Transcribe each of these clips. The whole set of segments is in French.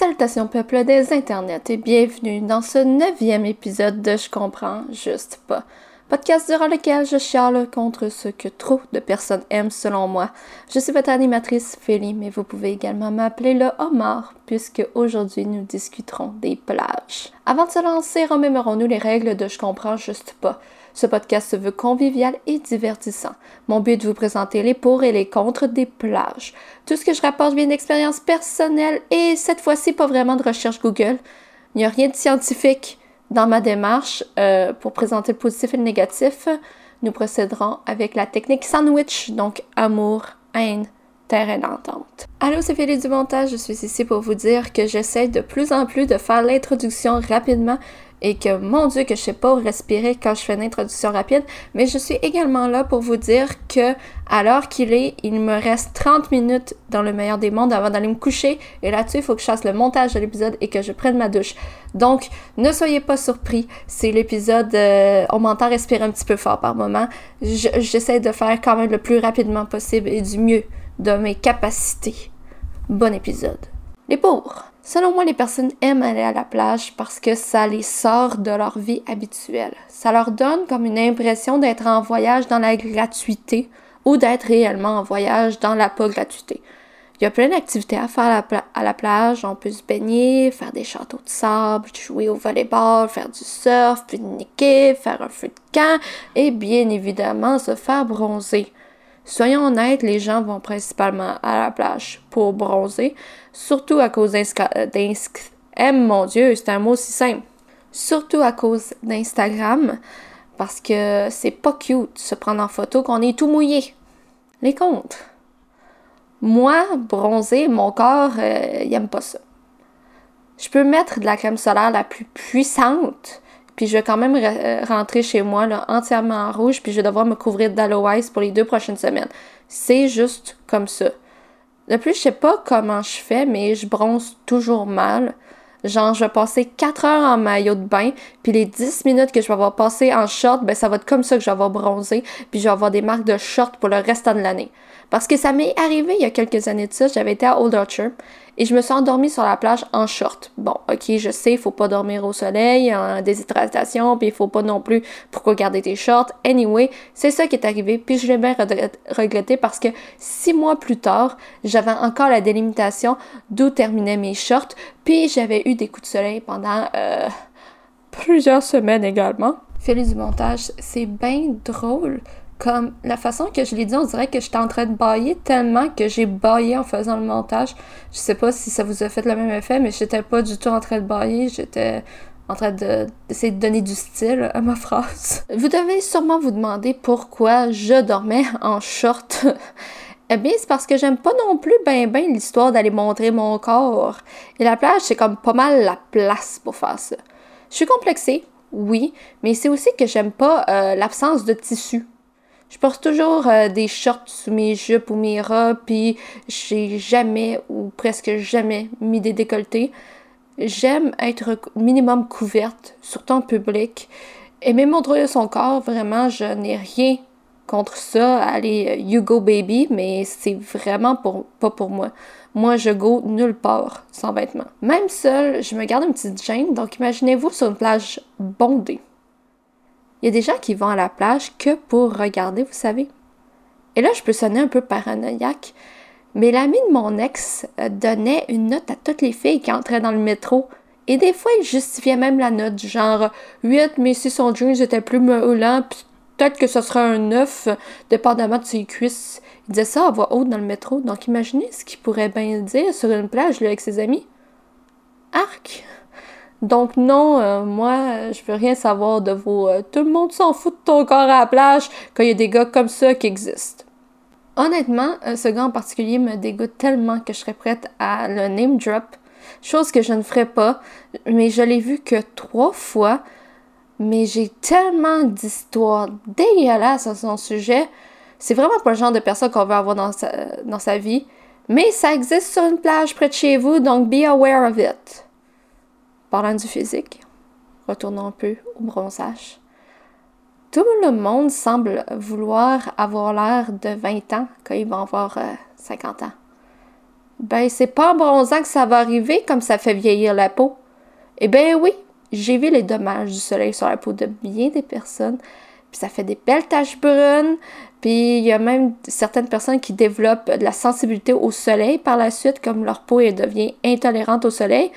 Salutations peuple des internets et bienvenue dans ce neuvième épisode de Je comprends juste pas. Podcast durant lequel je chiale contre ce que trop de personnes aiment selon moi. Je suis votre animatrice Félie, mais vous pouvez également m'appeler le homard puisque aujourd'hui nous discuterons des plages. Avant de se lancer, remémorons-nous les règles de Je comprends juste pas. Ce podcast se veut convivial et divertissant. Mon but est de vous présenter les pour et les contre des plages. Tout ce que je rapporte vient d'expériences personnelles et cette fois-ci pas vraiment de recherche Google. Il n'y a rien de scientifique dans ma démarche euh, pour présenter le positif et le négatif. Nous procéderons avec la technique sandwich, donc amour, haine, terrain d'entente. Allô, c'est Félix du montage. Je suis ici pour vous dire que j'essaie de plus en plus de faire l'introduction rapidement et que mon Dieu que je sais pas respirer quand je fais une introduction rapide, mais je suis également là pour vous dire que à l'heure qu'il est, il me reste 30 minutes dans le meilleur des mondes avant d'aller me coucher et là-dessus, il faut que je fasse le montage de l'épisode et que je prenne ma douche. Donc, ne soyez pas surpris, c'est l'épisode euh, on m'entend respirer un petit peu fort par moment. J'essaie de faire quand même le plus rapidement possible et du mieux de mes capacités. Bon épisode. Les pauvres. Selon moi, les personnes aiment aller à la plage parce que ça les sort de leur vie habituelle. Ça leur donne comme une impression d'être en voyage dans la gratuité ou d'être réellement en voyage dans la pas gratuité. Il y a plein d'activités à faire à la, plage. On peut se baigner, faire des châteaux de sable, jouer au volleyball, faire du surf, pique-niquer, faire un feu de camp et bien évidemment se faire bronzer. Soyons honnêtes, les gens vont principalement à la plage pour bronzer, surtout à cause d'Instagram. Eh, mon Dieu, c'est un mot si simple. Surtout à cause d'Instagram, parce que c'est pas cute de se prendre en photo qu'on est tout mouillé. Les comptes. Moi, bronzer, mon corps, euh, il pas ça. Je peux mettre de la crème solaire la plus puissante, puis je vais quand même euh, rentrer chez moi là, entièrement en rouge, puis je vais devoir me couvrir d'aloe pour les deux prochaines semaines. C'est juste comme ça. De plus, je sais pas comment je fais, mais je bronze toujours mal. Genre, je vais passer 4 heures en maillot de bain, puis les 10 minutes que je vais avoir passé en short, ben ça va être comme ça que je vais avoir bronzé, puis je vais avoir des marques de short pour le restant de l'année. Parce que ça m'est arrivé il y a quelques années de ça, j'avais été à Old Orchard et je me suis endormie sur la plage en short. Bon, ok, je sais, il faut pas dormir au soleil, en déshydratation, puis il faut pas non plus pourquoi garder tes shorts. Anyway, c'est ça qui est arrivé, puis je l'ai bien regretté parce que six mois plus tard, j'avais encore la délimitation d'où terminaient mes shorts, puis j'avais eu des coups de soleil pendant euh, plusieurs semaines également. Félix du montage, c'est bien drôle comme la façon que je l'ai dit, on dirait que j'étais en train de bailler tellement que j'ai baillé en faisant le montage. Je sais pas si ça vous a fait le même effet, mais j'étais pas du tout en train de bailler, j'étais en train d'essayer de, donner du style à ma phrase. Vous devez sûrement vous demander pourquoi je dormais en short. Eh bien, c'est parce que j'aime pas non plus ben ben l'histoire d'aller montrer mon corps. Et la plage, c'est comme pas mal la place pour faire ça. Je suis complexée, oui, mais c'est aussi que j'aime pas euh, l'absence de tissu. Je porte toujours euh, des shorts sous mes jupes ou mes robes, puis j'ai jamais ou presque jamais mis des décolletés. J'aime être minimum couverte, surtout en public. Aimer montrer son corps, vraiment, je n'ai rien contre ça. Allez, euh, you go baby, mais c'est vraiment pour, pas pour moi. Moi, je go nulle part sans vêtements. Même seul, je me garde une petite gêne, donc imaginez-vous sur une plage bondée. Il y a des gens qui vont à la plage que pour regarder, vous savez. Et là, je peux sonner un peu paranoïaque, mais l'ami de mon ex euh, donnait une note à toutes les filles qui entraient dans le métro. Et des fois, il justifiait même la note, genre 8, mais si son jeans était plus meulant, peut-être que ce serait un 9, dépendamment de ses cuisses. Il disait ça à voix haute dans le métro. Donc imaginez ce qu'il pourrait bien dire sur une plage, avec ses amis. Arc! Donc non, euh, moi, je veux rien savoir de vos... Euh, tout le monde s'en fout de ton corps à la plage quand il y a des gars comme ça qui existent. Honnêtement, ce gars en particulier me dégoûte tellement que je serais prête à le name drop, chose que je ne ferais pas, mais je l'ai vu que trois fois, mais j'ai tellement d'histoires dégueulasses à son sujet. C'est vraiment pas le genre de personne qu'on veut avoir dans sa, dans sa vie, mais ça existe sur une plage près de chez vous, donc be aware of it. Parlant du physique, retournons un peu au bronzage. Tout le monde semble vouloir avoir l'air de 20 ans quand ils vont avoir 50 euh, ans. Ben, c'est pas en bronzant que ça va arriver comme ça fait vieillir la peau. Eh ben oui, j'ai vu les dommages du soleil sur la peau de bien des personnes. Puis ça fait des belles taches brunes. Puis il y a même certaines personnes qui développent de la sensibilité au soleil par la suite, comme leur peau devient intolérante au soleil.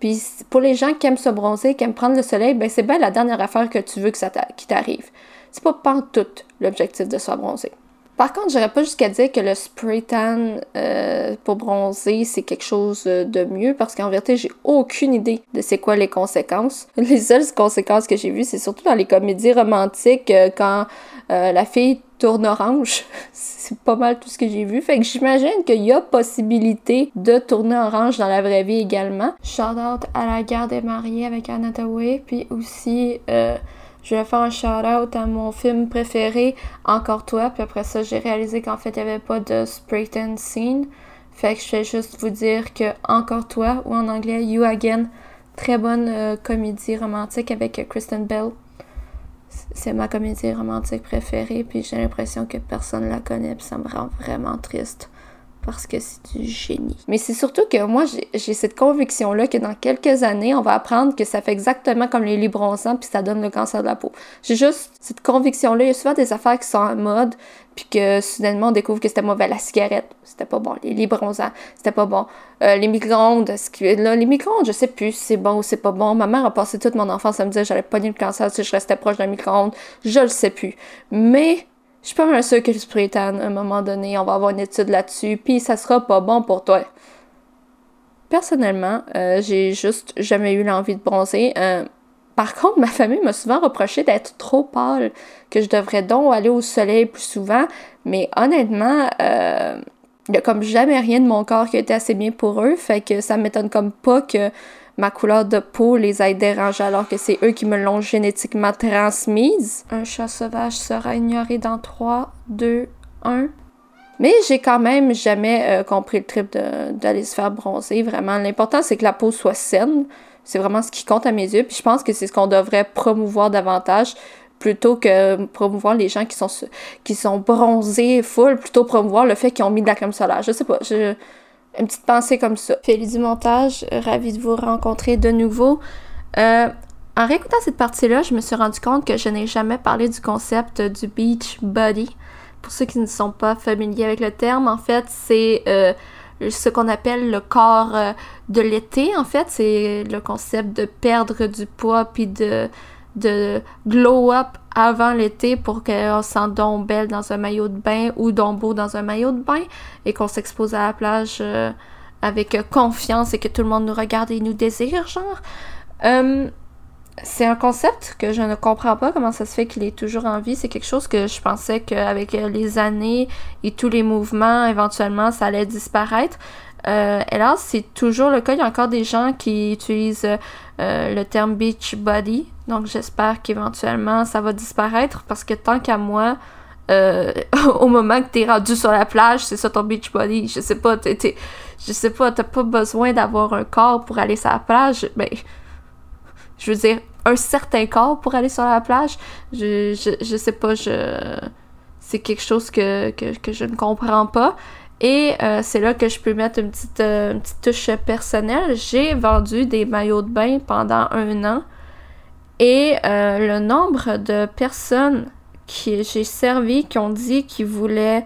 Puis pour les gens qui aiment se bronzer, qui aiment prendre le soleil, ben c'est bien la dernière affaire que tu veux que ça qui t'arrive. C'est pas tout l'objectif de se bronzer. Par contre, j'aurais pas jusqu'à dire que le spray tan euh, pour bronzer, c'est quelque chose de mieux parce qu'en vérité, j'ai aucune idée de c'est quoi les conséquences. Les seules conséquences que j'ai vues, c'est surtout dans les comédies romantiques euh, quand euh, la fille tourne orange. c'est pas mal tout ce que j'ai vu. Fait que j'imagine qu'il y a possibilité de tourner orange dans la vraie vie également. Shout out à la guerre des mariés avec Anna puis aussi je vais faire un shout-out à mon film préféré, Encore toi. Puis après ça, j'ai réalisé qu'en fait, il n'y avait pas de spray tan scene. Fait que je vais juste vous dire que Encore toi, ou en anglais You Again, très bonne euh, comédie romantique avec Kristen Bell. C'est ma comédie romantique préférée, puis j'ai l'impression que personne la connaît, puis ça me rend vraiment triste parce que c'est du génie. Mais c'est surtout que moi, j'ai cette conviction-là que dans quelques années, on va apprendre que ça fait exactement comme les lits bronzants, puis ça donne le cancer de la peau. J'ai juste cette conviction-là. Il y a souvent des affaires qui sont en mode, puis que soudainement, on découvre que c'était mauvais. La cigarette, c'était pas bon. Les lits bronzants, c'était pas bon. Euh, les micro-ondes, là, les micro-ondes, je sais plus si c'est bon ou c'est pas bon. Ma mère a passé toute mon enfance à me dire que j'allais pas le cancer si je restais proche d'un micro-ondes. Je le sais plus. Mais je suis pas mal sûre que le spray à un moment donné, on va avoir une étude là-dessus, puis ça sera pas bon pour toi. Personnellement, euh, j'ai juste jamais eu l'envie de bronzer. Euh, par contre, ma famille m'a souvent reproché d'être trop pâle, que je devrais donc aller au soleil plus souvent, mais honnêtement, euh, il y a comme jamais rien de mon corps qui été assez bien pour eux, fait que ça m'étonne comme pas que ma couleur de peau les ait dérangés alors que c'est eux qui me l'ont génétiquement transmise. Un chat sauvage sera ignoré dans 3, 2, 1. Mais j'ai quand même jamais euh, compris le trip d'aller se faire bronzer. Vraiment, l'important c'est que la peau soit saine. C'est vraiment ce qui compte à mes yeux. Puis je pense que c'est ce qu'on devrait promouvoir davantage plutôt que promouvoir les gens qui sont qui sont bronzés full, plutôt promouvoir le fait qu'ils ont mis de la crème solaire. Je sais pas, je, une petite pensée comme ça. Félix du montage, ravi de vous rencontrer de nouveau. Euh, en réécoutant cette partie-là, je me suis rendu compte que je n'ai jamais parlé du concept du beach body. Pour ceux qui ne sont pas familiers avec le terme, en fait, c'est euh, ce qu'on appelle le corps euh, de l'été. En fait, c'est le concept de perdre du poids puis de de glow up avant l'été pour qu'on sente donc belle dans un maillot de bain ou donc beau dans un maillot de bain et qu'on s'expose à la plage euh, avec confiance et que tout le monde nous regarde et nous désire, genre. Euh, c'est un concept que je ne comprends pas comment ça se fait qu'il est toujours en vie. C'est quelque chose que je pensais qu'avec les années et tous les mouvements, éventuellement, ça allait disparaître. Euh, hélas, c'est toujours le cas. Il y a encore des gens qui utilisent euh, le terme beach body. Donc, j'espère qu'éventuellement, ça va disparaître parce que tant qu'à moi, euh, au moment que tu es rendu sur la plage, c'est ça ton beach body. Je sais pas, t'es, je sais pas, t'as pas besoin d'avoir un corps pour aller sur la plage. Mais, ben, je veux dire, un certain corps pour aller sur la plage. Je, je, sais pas, je, c'est quelque chose que je ne comprends pas. Et euh, c'est là que je peux mettre une petite, euh, petite touche personnelle. J'ai vendu des maillots de bain pendant un an. Et euh, le nombre de personnes que j'ai servi qui ont dit qu'ils voulaient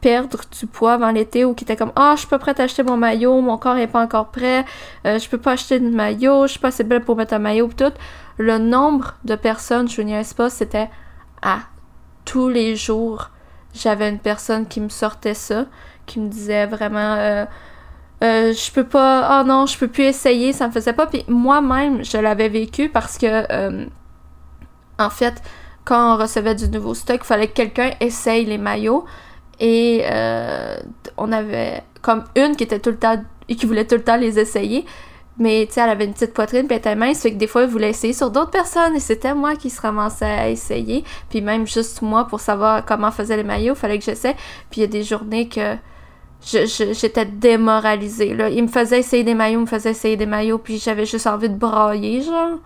perdre du poids avant l'été ou qui étaient comme Ah, je suis pas prête à acheter mon maillot, mon corps est pas encore prêt, je peux pas acheter de maillot, je suis pas assez belle pour mettre un maillot, tout. Le nombre de personnes, je ne pas, c'était à tous les jours. J'avais une personne qui me sortait ça qui me disait vraiment euh, euh, je peux pas oh non je peux plus essayer ça me faisait pas. Puis moi-même je l'avais vécu parce que euh, en fait quand on recevait du nouveau stock il fallait que quelqu'un essaye les maillots. Et on avait comme une qui était tout le temps et qui voulait tout le temps les essayer mais tu sais, elle avait une petite poitrine, puis elle était mince, fait que des fois, elle voulait essayer sur d'autres personnes, et c'était moi qui se ramassais à essayer. Puis même juste moi, pour savoir comment faisait les maillots, il fallait que j'essaie. Puis il y a des journées que j'étais démoralisée. Là. Il me faisait essayer des maillots, il me faisait essayer des maillots, puis j'avais juste envie de brailler, genre.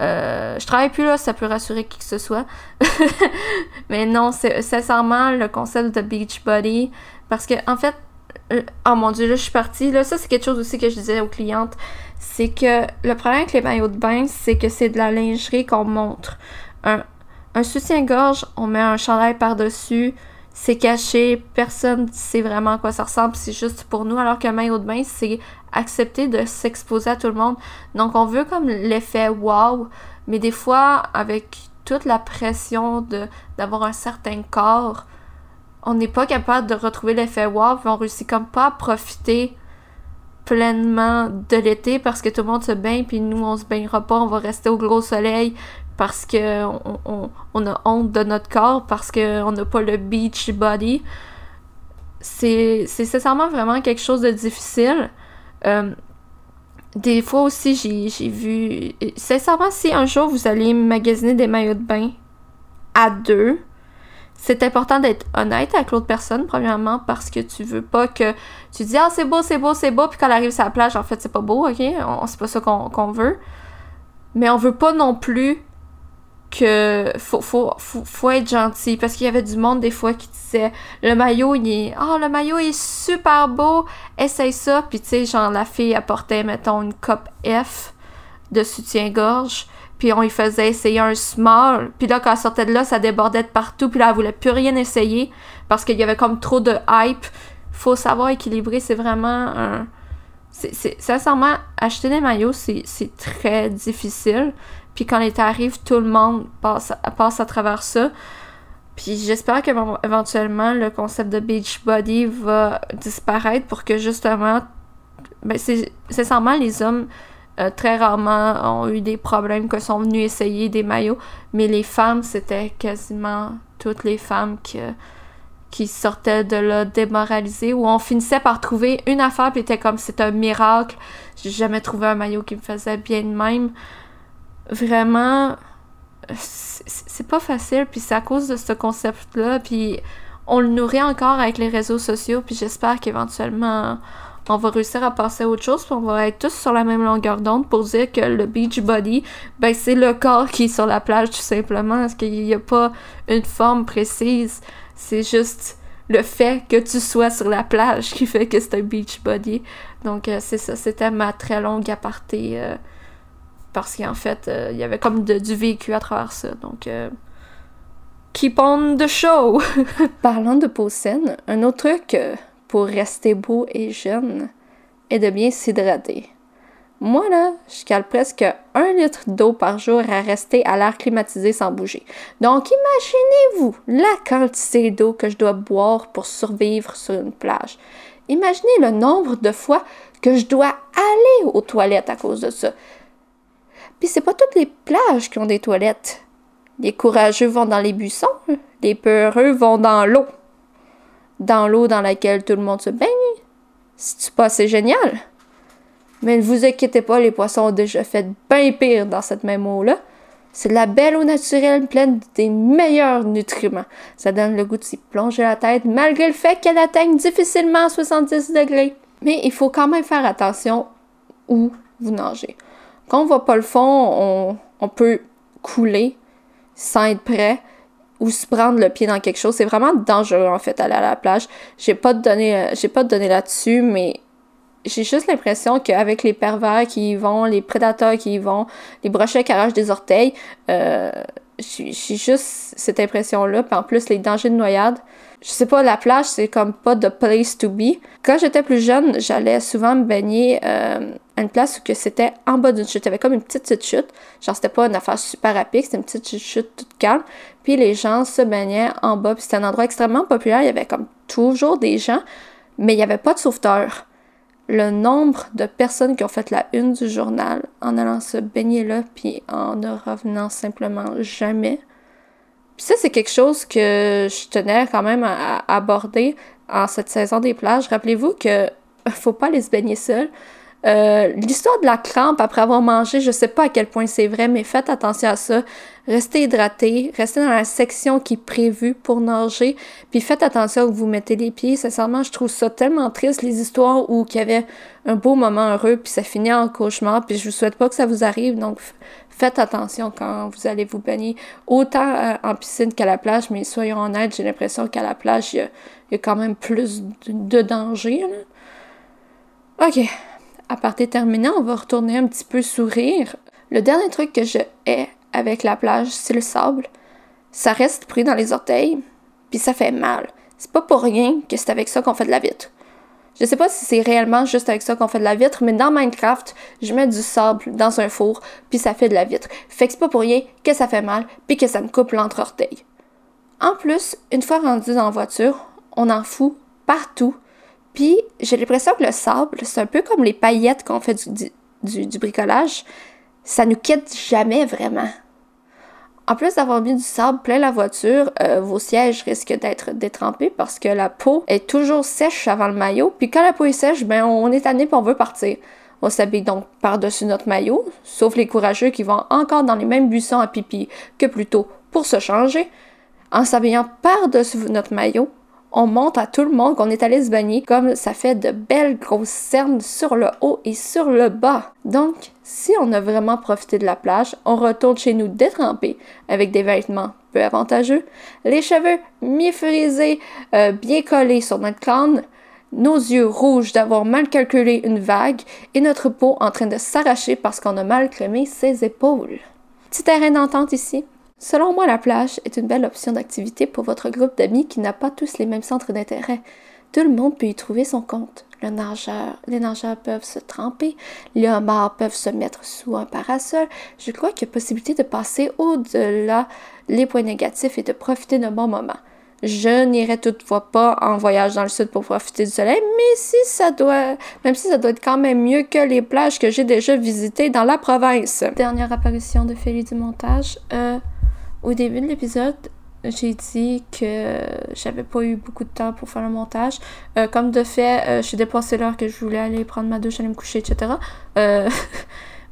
Euh, je travaille plus là, ça peut rassurer qui que ce soit. Mais non, c'est sincèrement le concept de Beach Body. Parce que, en fait, oh mon dieu, là, je suis partie. Là, ça, c'est quelque chose aussi que je disais aux clientes. C'est que le problème avec les maillots de bain, c'est que c'est de la lingerie qu'on montre. Un, un soutien-gorge, on met un chandail par-dessus, c'est caché, personne ne sait vraiment à quoi ça ressemble, c'est juste pour nous, alors qu'un maillot de bain, c'est accepter de s'exposer à tout le monde. Donc on veut comme l'effet wow, mais des fois, avec toute la pression d'avoir un certain corps, on n'est pas capable de retrouver l'effet wow, on réussit comme pas à profiter pleinement de l'été parce que tout le monde se baigne, puis nous on se baignera pas, on va rester au gros soleil, parce que on, a honte de notre corps, parce qu'on n'a pas le beach body. C'est nécessairement vraiment quelque chose de difficile. Euh, des fois aussi, j'ai vu. Sincèrement, si un jour vous allez magasiner des maillots de bain à deux, c'est important d'être honnête avec l'autre personne, premièrement, parce que tu veux pas que tu dis Ah, c'est beau, c'est beau, c'est beau, puis quand elle arrive sur la plage, en fait, c'est pas beau, ok? C'est pas ça qu'on veut. Mais on veut pas non plus que faut, faut, faut, être gentil parce qu'il y avait du monde des fois qui disait le maillot il est oh le maillot est super beau essaye ça puis tu sais genre la fille apportait mettons une coupe F de soutien-gorge puis on lui faisait essayer un small. Puis là quand elle sortait de là ça débordait de partout. Puis là elle voulait plus rien essayer parce qu'il y avait comme trop de hype. Faut savoir équilibrer c'est vraiment un c'est sincèrement acheter des maillots c'est très difficile. Puis quand l'été arrive, tout le monde passe, passe à travers ça. Puis j'espère qu'éventuellement, le concept de beach body va disparaître pour que justement, ben c'est sincèrement les hommes euh, très rarement ont eu des problèmes que sont venus essayer des maillots, mais les femmes c'était quasiment toutes les femmes qui qui sortaient de là démoralisées où on finissait par trouver une affaire puis était comme c'est un miracle. J'ai jamais trouvé un maillot qui me faisait bien de même vraiment, c'est pas facile, puis c'est à cause de ce concept-là, puis on le nourrit encore avec les réseaux sociaux, puis j'espère qu'éventuellement on va réussir à passer à autre chose, puis on va être tous sur la même longueur d'onde pour dire que le beach body, ben c'est le corps qui est sur la plage tout simplement, parce qu'il n'y a pas une forme précise, c'est juste le fait que tu sois sur la plage qui fait que c'est un beach body. Donc euh, c'est ça, c'était ma très longue aparté. Euh, parce qu'en fait, euh, il y avait comme du vécu à travers ça. Donc, euh, keep on the show! Parlant de peau saine, un autre truc pour rester beau et jeune est de bien s'hydrater. Moi, là, je cale presque un litre d'eau par jour à rester à l'air climatisé sans bouger. Donc, imaginez-vous la quantité d'eau que je dois boire pour survivre sur une plage. Imaginez le nombre de fois que je dois aller aux toilettes à cause de ça. Puis c'est pas toutes les plages qui ont des toilettes. Les courageux vont dans les buissons, les peureux vont dans l'eau. Dans l'eau dans laquelle tout le monde se baigne. C'est pas assez génial? Mais ne vous inquiétez pas, les poissons ont déjà fait bien pire dans cette même eau-là. C'est de la belle eau naturelle pleine des meilleurs nutriments. Ça donne le goût de s'y plonger la tête malgré le fait qu'elle atteigne difficilement 70 degrés. Mais il faut quand même faire attention où vous nagez. Quand on voit pas le fond, on, peut couler sans être prêt ou se prendre le pied dans quelque chose. C'est vraiment dangereux en fait aller à la plage. J'ai pas de données, euh, j'ai pas de là-dessus, mais j'ai juste l'impression qu'avec les pervers qui y vont, les prédateurs qui y vont, les brochets qui arrachent des orteils, euh, j'ai juste cette impression-là. Puis en plus, les dangers de noyade, je sais pas, la plage, c'est comme pas de place to be. Quand j'étais plus jeune, j'allais souvent me baigner euh, à une place où c'était en bas d'une chute. Il y avait comme une petite, petite chute. Genre, c'était pas une affaire super rapide, c'était une petite chute toute calme. Puis les gens se baignaient en bas. Puis c'était un endroit extrêmement populaire. Il y avait comme toujours des gens, mais il n'y avait pas de sauveteurs. Le nombre de personnes qui ont fait la une du journal en allant se baigner là, puis en ne revenant simplement jamais puis ça, c'est quelque chose que je tenais quand même à, aborder en cette saison des plages. Rappelez-vous que faut pas aller se baigner seul. Euh, l'histoire de la crampe après avoir mangé, je sais pas à quel point c'est vrai, mais faites attention à ça. Restez hydraté, restez dans la section qui est prévue pour nager, puis faites attention où vous mettez les pieds. Sincèrement, je trouve ça tellement triste, les histoires où il y avait un beau moment heureux, puis ça finit en cauchemar, puis je vous souhaite pas que ça vous arrive, donc faites attention quand vous allez vous baigner, autant euh, en piscine qu'à la plage, mais soyons honnêtes, j'ai l'impression qu'à la plage, il y, a, quand même plus de, de danger. OK. À partir terminé, on va retourner un petit peu sourire. Le dernier truc que je hais avec la plage, c'est le sable. Ça reste pris dans les orteils, puis ça fait mal. C'est pas pour rien que c'est avec ça qu'on fait de la vitre. Je sais pas si c'est réellement juste avec ça qu'on fait de la vitre, mais dans Minecraft, je mets du sable dans un four, puis ça fait de la vitre. Fait que c'est pas pour rien que ça fait mal, puis que ça me coupe l'entre-orteil. En plus, une fois rendu dans la voiture, on en fout partout, puis j'ai l'impression que le sable, c'est un peu comme les paillettes qu'on fait du, bricolage, ça nous quitte jamais vraiment. En plus d'avoir mis du sable plein la voiture, euh, vos sièges risquent d'être détrempés parce que la peau est toujours sèche avant le maillot. Puis quand la peau est sèche, ben on est tanné et on veut partir. On s'habille donc par-dessus notre maillot, sauf les courageux qui vont encore dans les mêmes buissons à pipi que plus tôt pour se changer. En s'habillant par-dessus notre maillot, on montre à tout le monde qu'on est allé se baigner comme ça fait de belles grosses cernes sur le haut et sur le bas. Donc, si on a vraiment profité de la plage, on retourne chez nous détrempé avec des vêtements peu avantageux, les cheveux mi-frisés, euh, bien collés sur notre crâne, nos yeux rouges d'avoir mal calculé une vague et notre peau en train de s'arracher parce qu'on a mal crémé ses épaules. Petit terrain d'entente ici. Selon moi, la plage est une belle option d'activité pour votre groupe d'amis qui n'a pas tous les mêmes centres d'intérêt. Tout le monde peut y trouver son compte. Le nageur, les nageurs peuvent se tremper, les homards peuvent se mettre sous un parasol. Je crois qu'il y a possibilité de passer au-delà les points négatifs et de profiter d'un bon moment. Je n'irai toutefois pas en voyage dans le sud pour profiter du soleil, mais si ça doit, même si ça doit être quand même mieux que les plages que j'ai déjà visitées dans la province. Dernière apparition de Félix du montage. Euh, au début de l'épisode, j'ai dit que j'avais pas eu beaucoup de temps pour faire le montage. Euh, comme de fait, euh, j'ai dépassé l'heure que je voulais aller prendre ma douche, aller me coucher, etc. Euh,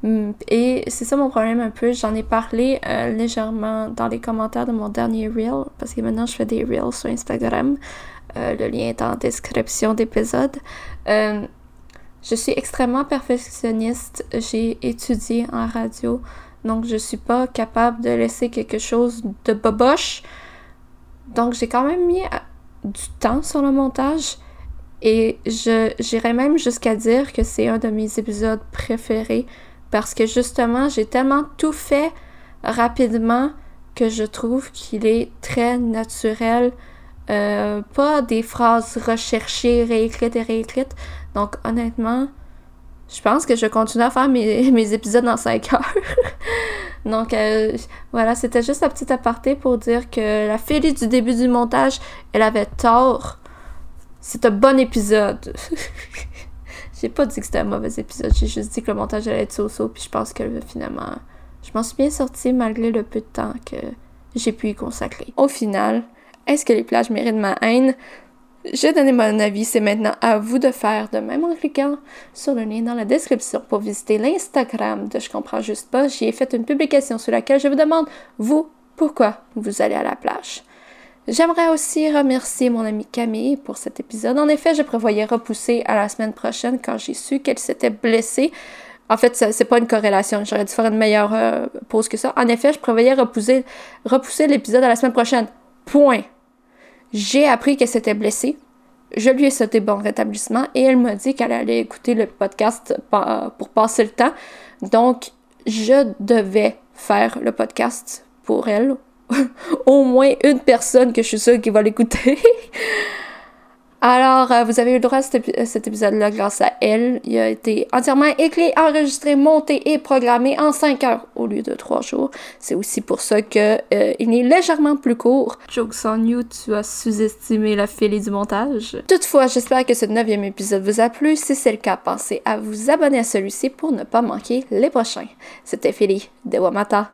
et c'est ça mon problème un peu. J'en ai parlé légèrement dans les commentaires de mon dernier reel, parce que maintenant je fais des reels sur Instagram. le lien est en description d'épisode. je suis extrêmement perfectionniste. J'ai étudié en radio. Donc, je suis pas capable de laisser quelque chose de boboche. Donc, j'ai quand même mis euh, du temps sur le montage. Et j'irais même jusqu'à dire que c'est un de mes épisodes préférés parce que justement, j'ai tellement tout fait rapidement que je trouve qu'il est très naturel. Euh, pas des phrases recherchées, réécrites et réécrites. Donc, honnêtement, je pense que je continue à faire mes, mes épisodes dans 5 heures. Donc euh, voilà, c'était juste un petit aparté pour dire que la fille du début du montage, elle avait tort. C'est un bon épisode. j'ai pas dit que c'était un mauvais épisode, j'ai juste dit que le montage allait être so-so, puis je pense que finalement, je m'en suis bien sortie malgré le peu de temps que j'ai pu y consacrer. Au final, est-ce que les plages méritent ma haine? J'ai donné mon avis, c'est maintenant à vous de faire de même en cliquant sur le lien dans la description pour visiter l'Instagram de Je comprends juste pas. J'y ai fait une publication sur laquelle je vous demande, vous, pourquoi vous allez à la plage. J'aimerais aussi remercier mon amie Camille pour cet épisode. En effet, je prévoyais repousser à la semaine prochaine quand j'ai su qu'elle s'était blessée. En fait, c'est pas une corrélation. J'aurais dû faire une meilleure euh, pause que ça. En effet, je prévoyais repousser, repousser l'épisode à la semaine prochaine. Point. J'ai appris qu'elle s'était blessée. Je lui ai sauté bon rétablissement et elle m'a dit qu'elle allait écouter le podcast pour passer le temps. Donc, je devais faire le podcast pour elle. Au moins une personne que je suis sûre qui va l'écouter. Alors, euh, vous avez eu le droit à cet, épisode-là grâce à elle. Il a été entièrement écrit, enregistré, monté et programmé en 5 heures au lieu de 3 jours. C'est aussi pour ça que euh, il est légèrement plus court. Jokes on you, tu as sous-estimé la filet du montage. Toutefois, j'espère que ce neuvième épisode vous a plu. Si c'est le cas, pensez à vous abonner à celui-ci pour ne pas manquer les prochains. C'était Philly de Wamata.